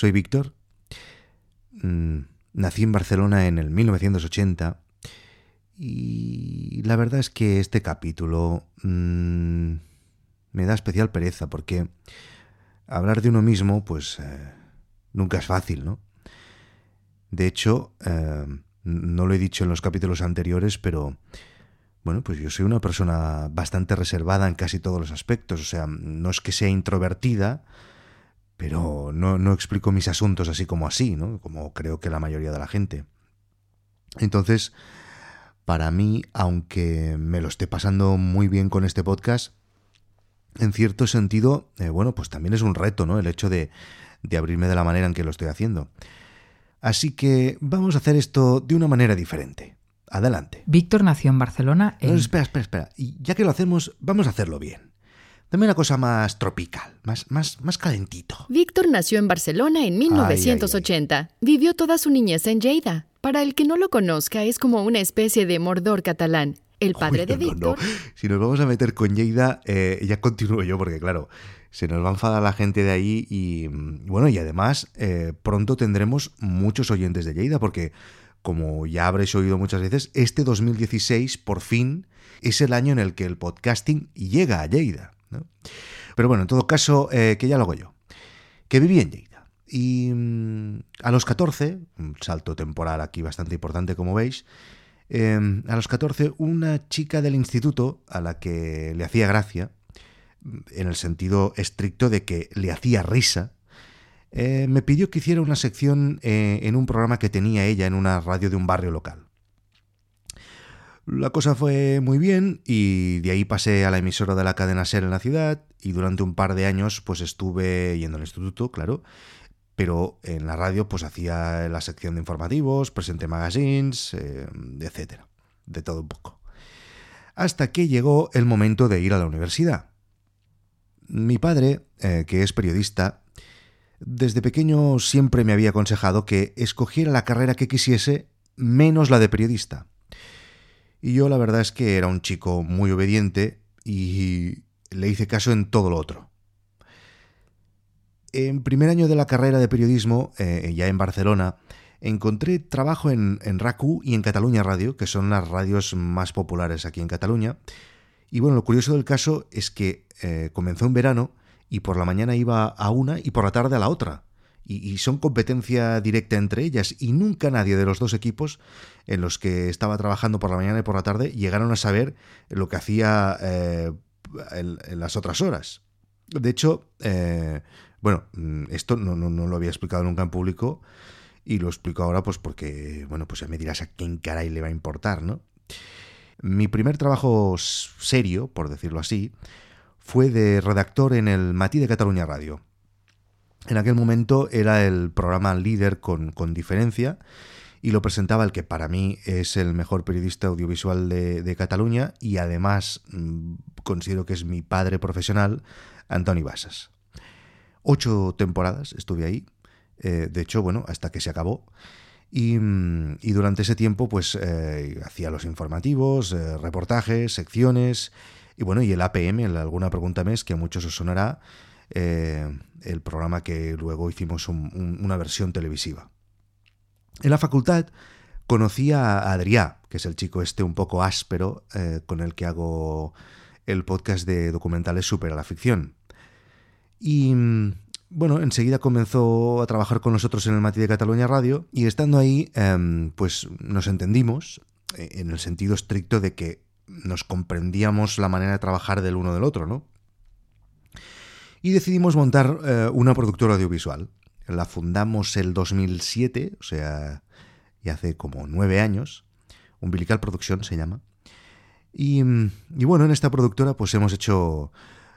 Soy Víctor. Mm, nací en Barcelona en el 1980 y la verdad es que este capítulo mm, me da especial pereza porque hablar de uno mismo pues eh, nunca es fácil, ¿no? De hecho, eh, no lo he dicho en los capítulos anteriores, pero bueno, pues yo soy una persona bastante reservada en casi todos los aspectos. O sea, no es que sea introvertida, pero no, no explico mis asuntos así como así, ¿no? Como creo que la mayoría de la gente. Entonces, para mí, aunque me lo esté pasando muy bien con este podcast, en cierto sentido, eh, bueno, pues también es un reto, ¿no? El hecho de, de abrirme de la manera en que lo estoy haciendo. Así que vamos a hacer esto de una manera diferente. Adelante. Víctor nació en Barcelona en... No, espera, espera, espera. Y ya que lo hacemos, vamos a hacerlo bien. Dame una cosa más tropical, más, más, más calentito. Víctor nació en Barcelona en 1980. Vivió toda su niñez en Lleida. Para el que no lo conozca, es como una especie de mordor catalán. El padre Uy, de no, Víctor. no. Si nos vamos a meter con Lleida, eh, ya continúo yo, porque claro, se nos va a enfadar la gente de ahí y mm, bueno, y además eh, pronto tendremos muchos oyentes de Lleida, porque como ya habréis oído muchas veces, este 2016 por fin es el año en el que el podcasting llega a Lleida. Pero bueno, en todo caso, eh, que ya lo hago yo. Que viví en Lleida. Y mm, a los 14, un salto temporal aquí bastante importante como veis, eh, a los 14 una chica del instituto a la que le hacía gracia, en el sentido estricto de que le hacía risa, eh, me pidió que hiciera una sección eh, en un programa que tenía ella en una radio de un barrio local. La cosa fue muy bien y de ahí pasé a la emisora de la cadena SER en la ciudad y durante un par de años pues estuve yendo al instituto, claro, pero en la radio pues hacía la sección de informativos, presenté magazines, eh, etcétera, de todo un poco. Hasta que llegó el momento de ir a la universidad. Mi padre, eh, que es periodista, desde pequeño siempre me había aconsejado que escogiera la carrera que quisiese menos la de periodista. Y yo la verdad es que era un chico muy obediente y le hice caso en todo lo otro. En primer año de la carrera de periodismo, eh, ya en Barcelona, encontré trabajo en, en RACU y en Cataluña Radio, que son las radios más populares aquí en Cataluña. Y bueno, lo curioso del caso es que eh, comenzó en verano y por la mañana iba a una y por la tarde a la otra. Y, son competencia directa entre ellas y nunca nadie de los dos equipos en los que estaba trabajando por la mañana y por la tarde llegaron a saber lo que hacía eh, en, las otras horas. De hecho, eh, bueno, esto no, no, no, lo había explicado nunca en público y lo explico ahora pues porque, bueno, pues ya me dirás a quién caray le va a importar, ¿no? Mi primer trabajo serio, por decirlo así, fue de redactor en el Matí de Cataluña Radio. En aquel momento era el programa líder con, con, diferencia y lo presentaba el que para mí es el mejor periodista audiovisual de, Cataluña y además mmm, considero que es mi padre profesional, Antoni Basas. Ocho temporadas estuve ahí, eh, de hecho, bueno, hasta que se acabó. Y, y durante ese tiempo, pues eh, hacía los informativos, eh, reportajes, secciones, y bueno, y el APM, el Alguna Pregunta Mes, que a muchos os sonará, eh, el programa que luego hicimos un, un, una versión televisiva. En la facultad conocí a Adrià, que es el chico este un poco áspero eh, con el que hago el podcast de documentales Super a la ficción. Y bueno, enseguida comenzó a trabajar con nosotros en el Mati de Cataluña Radio y estando ahí, eh, pues nos entendimos eh, en el sentido estricto de que nos comprendíamos la manera de trabajar del uno del otro, ¿no? Y decidimos montar eh, una productora audiovisual. La fundamos el 2007, o sea, ya hace como nueve años. Umbilical Producción se llama. Y, y, bueno, en esta productora pues hemos hecho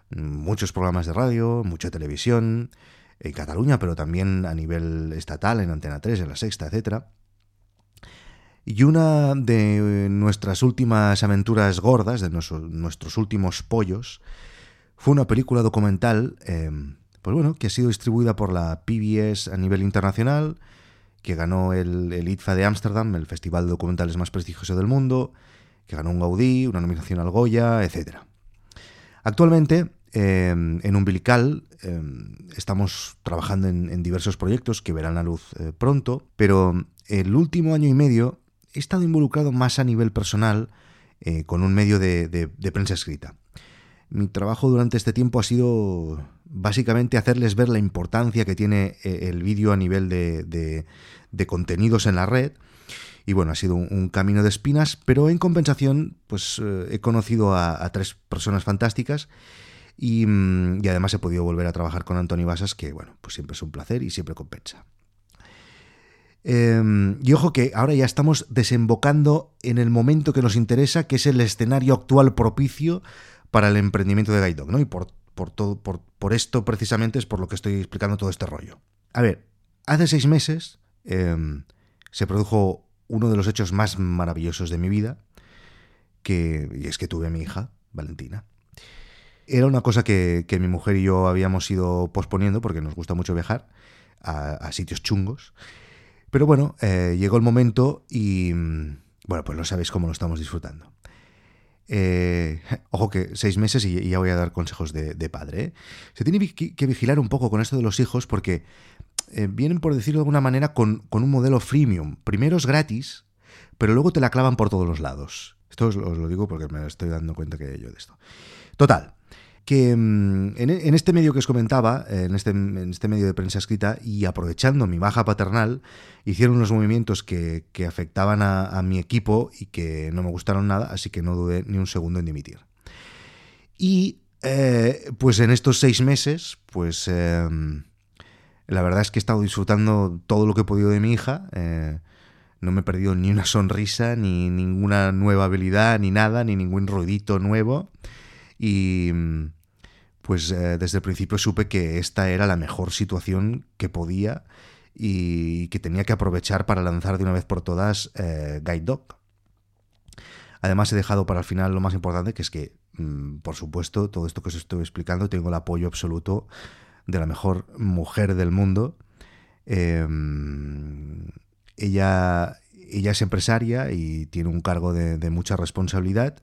muchos programas de radio, mucha televisión, en Cataluña, pero también a nivel estatal, en Antena 3, en La Sexta, etc. Y una de nuestras últimas aventuras gordas, de nuestro, nuestros últimos pollos, fue una película documental, eh, pues bueno, que ha sido distribuida por la PBS a nivel internacional, que ganó el, el ITFA de Ámsterdam, el festival de documentales más prestigioso del mundo, que ganó un Gaudí, una nominación al Goya, etc. Actualmente Em, en Umbilical estamos trabajando en, diversos proyectos que verán la luz pronto, pero el último año y medio he estado involucrado más a nivel personal con un medio de prensa escrita. Mi trabajo durante este tiempo ha sido básicamente hacerles ver la importancia que tiene eh, el vídeo a nivel de, contenidos en la red. Y bueno, ha sido un, camino de espinas, pero en compensación, pues eh, he conocido a, tres personas fantásticas mm, y, además he podido volver a trabajar con Antonio Basas, que bueno, pues siempre es un placer y siempre compensa. Em, y ojo que ahora ya estamos desembocando en el momento que nos interesa, que es el escenario actual propicio para el emprendimiento de Guide Dog, ¿no? Y por, por, todo, por, por, esto precisamente es por lo que estoy explicando todo este rollo. A ver, hace seis meses em, se produjo uno de los hechos más maravillosos de mi vida, que, y es que tuve a mi hija, Valentina. Era una cosa que, mi mujer y yo habíamos ido posponiendo porque nos gusta mucho viajar a, sitios chungos. Pero bueno, eh, llegó el momento y, mm, bueno, pues no sabéis cómo lo estamos disfrutando. Eh, ojo que seis meses y ya voy a dar consejos de, padre. ¿eh? Se tiene que vigilar un poco con esto de los hijos porque eh, vienen, por decirlo de alguna manera, con, un modelo freemium. Primero es gratis, pero luego te la clavan por todos los lados. Esto os, lo digo porque me estoy dando cuenta que yo de esto. Total, que mm, en, este medio que os comentaba, en este, en este, medio de prensa escrita, y aprovechando mi baja paternal, hicieron unos movimientos que, afectaban a, mi equipo y que no me gustaron nada, así que no dudé ni un segundo en dimitir. Y eh, pues en estos seis meses, pues em, la verdad es que he estado disfrutando todo lo que he podido de mi hija. Eh, no me he perdido ni una sonrisa, ni ninguna nueva habilidad, ni nada, ni ningún ruidito nuevo y pues eh, desde el principio supe que esta era la mejor situación que podía y que tenía que aprovechar para lanzar de una vez por todas eh, Guide Dog. Además he dejado para el final lo más importante, que es que, mm, por supuesto, todo esto que os estoy explicando, tengo el apoyo absoluto de la mejor mujer del mundo. Em, ella, ella es empresaria y tiene un cargo de mucha responsabilidad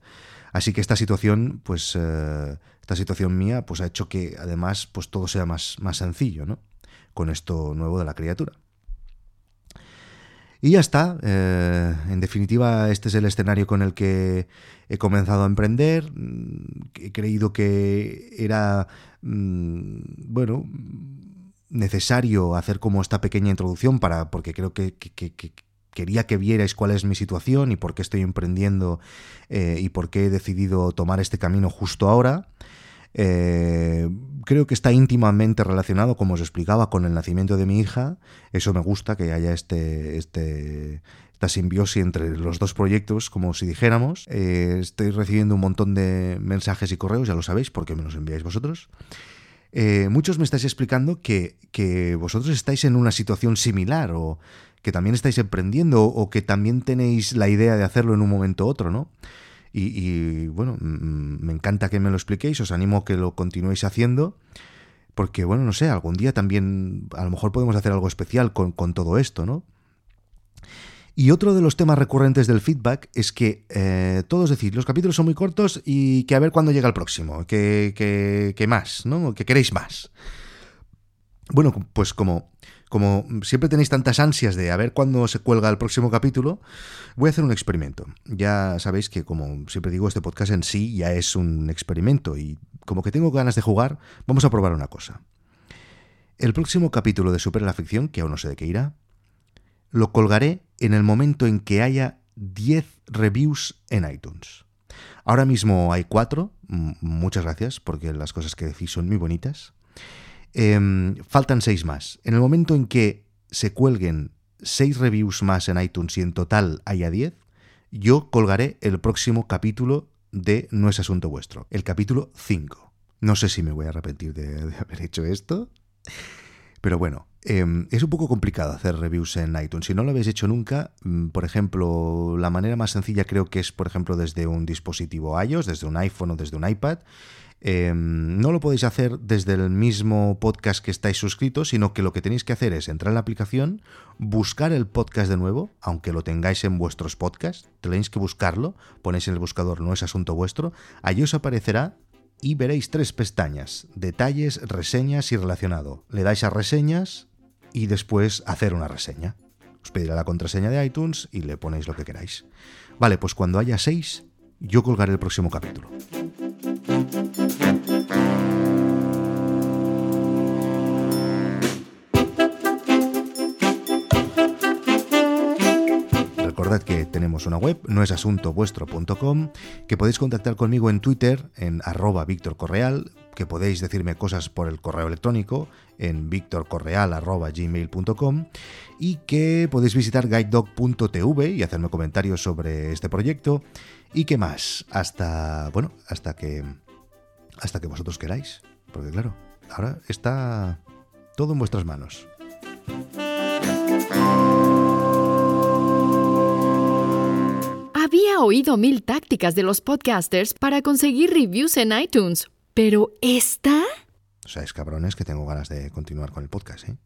Así que esta situación, pues, eh, esta situación mía, pues ha hecho que además, pues todo sea más, más sencillo, ¿no? Con esto nuevo de la criatura. Y ya está. Eh, en definitiva, este es el escenario con el que he comenzado a emprender. He creído que era, mm, bueno, necesario hacer como esta pequeña introducción para, porque creo que, quería que vierais cuál es mi situación y por qué estoy emprendiendo eh, y por qué he decidido tomar este camino justo ahora. Eh, creo que está íntimamente relacionado, como os explicaba, con el nacimiento de mi hija. Eso me gusta, que haya este, este, esta simbiosis entre los dos proyectos, como si dijéramos. Eh, estoy recibiendo un montón de mensajes y correos, ya lo sabéis, porque me los enviáis vosotros. muchos me estáis explicando que, que, vosotros estáis en una situación similar o que también estáis emprendiendo o que también tenéis la idea de hacerlo en un momento u otro, ¿no? Y, bueno, me encanta que me lo expliquéis, os animo a que lo continuéis haciendo, porque bueno, no sé, algún día también a lo mejor podemos hacer algo especial con, todo esto, ¿no? Y otro de los temas recurrentes del feedback es que eh, todos decís, los capítulos son muy cortos y que a ver cuándo llega el próximo, que, que, que más, ¿no? Que queréis más. Bueno, pues como como siempre tenéis tantas ansias de a ver cuándo se cuelga el próximo capítulo, voy a hacer un experimento. Ya sabéis que, como siempre digo, este podcast en sí ya es un experimento y como que tengo ganas de jugar, vamos a probar una cosa. El próximo capítulo de Super la Ficción, que aún no sé de qué irá, lo colgaré en el momento en que haya 10 reviews en iTunes. Ahora mismo hay 4, muchas gracias porque las cosas que decís son muy bonitas. Em, faltan seis más. En el momento en que se cuelguen seis reviews más en iTunes y en total haya diez, yo colgaré el próximo capítulo de No es asunto vuestro, el capítulo 5. No sé si me voy a arrepentir de, haber hecho esto, pero bueno, em, es un poco complicado hacer reviews en iTunes. Si no lo habéis hecho nunca, mm, por ejemplo, la manera más sencilla creo que es, por ejemplo, desde un dispositivo iOS, desde un iPhone o desde un iPad. Em, no lo podéis hacer desde el mismo podcast que estáis suscritos, sino que lo que tenéis que hacer es entrar en la aplicación, buscar el podcast de nuevo, aunque lo tengáis en vuestros podcasts, tenéis que buscarlo, ponéis en el buscador no es asunto vuestro, allí os aparecerá y veréis tres pestañas, detalles, reseñas y relacionado. Le dais a reseñas y después hacer una reseña. Os pedirá la contraseña de iTunes y le ponéis lo que queráis. Vale, pues cuando haya seis, yo colgaré el próximo capítulo. Que tenemos una web, no es asuntovuestro.com, que podéis contactar conmigo en Twitter, en arroba Víctor Correal, que podéis decirme cosas por el correo electrónico en victorcorreal.gmail.com y que podéis visitar guidedog.tv y hacerme comentarios sobre este proyecto y qué más, hasta, bueno, hasta que, hasta que vosotros queráis, porque claro, ahora está todo en vuestras manos. Había oído mil tácticas de los podcasters para conseguir reviews en iTunes, pero esta... O sea, es cabrones que tengo ganas de continuar con el podcast, ¿eh?